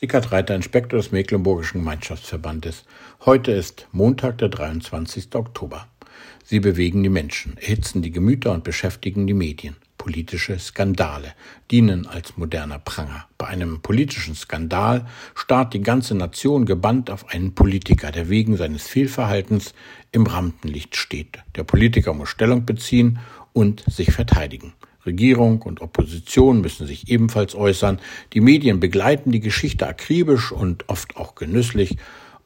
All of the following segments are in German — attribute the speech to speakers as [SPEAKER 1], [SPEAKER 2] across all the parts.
[SPEAKER 1] Sickert Reiter, Inspektor des Mecklenburgischen Gemeinschaftsverbandes. Heute ist Montag, der 23. Oktober. Sie bewegen die Menschen, erhitzen die Gemüter und beschäftigen die Medien. Politische Skandale dienen als moderner Pranger. Bei einem politischen Skandal starrt die ganze Nation gebannt auf einen Politiker, der wegen seines Fehlverhaltens im Rampenlicht steht. Der Politiker muss Stellung beziehen und sich verteidigen. Regierung und Opposition müssen sich ebenfalls äußern. Die Medien begleiten die Geschichte akribisch und oft auch genüsslich.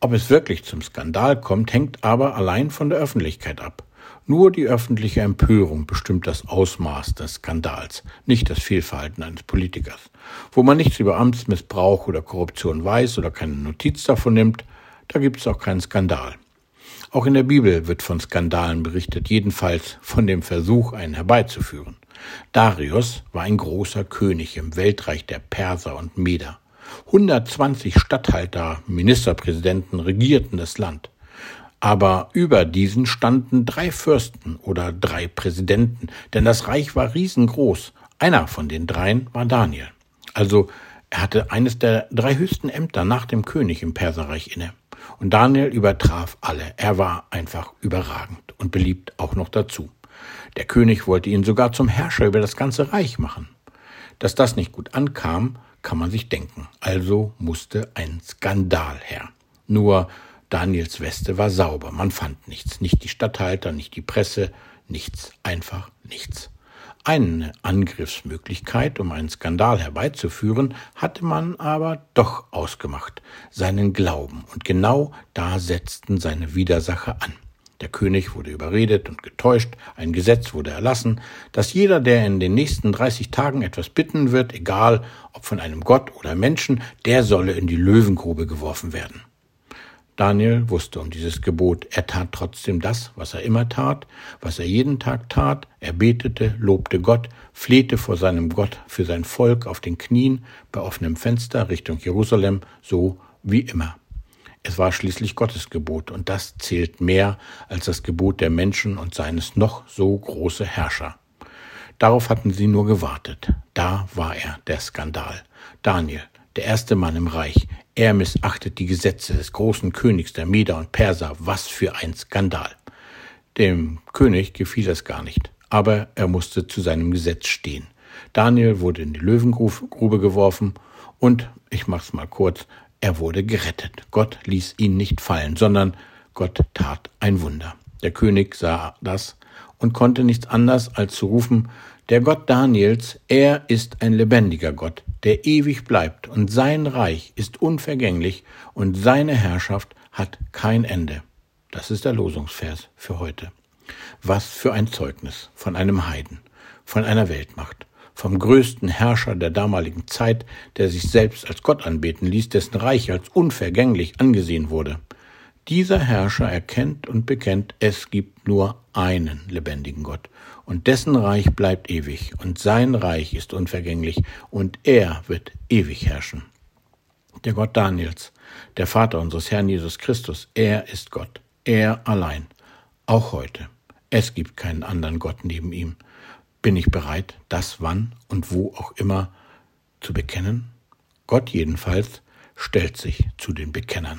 [SPEAKER 1] Ob es wirklich zum Skandal kommt, hängt aber allein von der Öffentlichkeit ab. Nur die öffentliche Empörung bestimmt das Ausmaß des Skandals, nicht das Fehlverhalten eines Politikers. Wo man nichts über Amtsmissbrauch oder Korruption weiß oder keine Notiz davon nimmt, da gibt es auch keinen Skandal. Auch in der Bibel wird von Skandalen berichtet, jedenfalls von dem Versuch, einen herbeizuführen. Darius war ein großer König im Weltreich der Perser und Meder. 120 Statthalter, Ministerpräsidenten regierten das Land. Aber über diesen standen drei Fürsten oder drei Präsidenten, denn das Reich war riesengroß. Einer von den dreien war Daniel. Also er hatte eines der drei höchsten Ämter nach dem König im Perserreich inne. Und Daniel übertraf alle. Er war einfach überragend und beliebt auch noch dazu. Der König wollte ihn sogar zum Herrscher über das ganze Reich machen. Dass das nicht gut ankam, kann man sich denken. Also musste ein Skandal her. Nur Daniels Weste war sauber, man fand nichts, nicht die Statthalter, nicht die Presse, nichts, einfach nichts. Eine Angriffsmöglichkeit, um einen Skandal herbeizuführen, hatte man aber doch ausgemacht, seinen Glauben, und genau da setzten seine Widersacher an. Der König wurde überredet und getäuscht, ein Gesetz wurde erlassen, dass jeder, der in den nächsten 30 Tagen etwas bitten wird, egal ob von einem Gott oder Menschen, der solle in die Löwengrube geworfen werden. Daniel wusste um dieses Gebot. Er tat trotzdem das, was er immer tat, was er jeden Tag tat. Er betete, lobte Gott, flehte vor seinem Gott für sein Volk auf den Knien bei offenem Fenster Richtung Jerusalem, so wie immer. Es war schließlich Gottes Gebot, und das zählt mehr als das Gebot der Menschen und seines noch so große Herrscher. Darauf hatten sie nur gewartet. Da war er, der Skandal. Daniel, der erste Mann im Reich. Er missachtet die Gesetze des großen Königs der Meder und Perser. Was für ein Skandal. Dem König gefiel es gar nicht, aber er musste zu seinem Gesetz stehen. Daniel wurde in die Löwengrube geworfen und, ich mach's mal kurz, er wurde gerettet. Gott ließ ihn nicht fallen, sondern Gott tat ein Wunder. Der König sah das und konnte nichts anders als zu rufen, der Gott Daniels, er ist ein lebendiger Gott, der ewig bleibt, und sein Reich ist unvergänglich, und seine Herrschaft hat kein Ende. Das ist der Losungsvers für heute. Was für ein Zeugnis von einem Heiden, von einer Weltmacht vom größten Herrscher der damaligen Zeit, der sich selbst als Gott anbeten ließ, dessen Reich als unvergänglich angesehen wurde. Dieser Herrscher erkennt und bekennt, es gibt nur einen lebendigen Gott, und dessen Reich bleibt ewig, und sein Reich ist unvergänglich, und er wird ewig herrschen. Der Gott Daniels, der Vater unseres Herrn Jesus Christus, er ist Gott, er allein, auch heute. Es gibt keinen anderen Gott neben ihm. Bin ich bereit, das wann und wo auch immer zu bekennen? Gott jedenfalls stellt sich zu den Bekennern.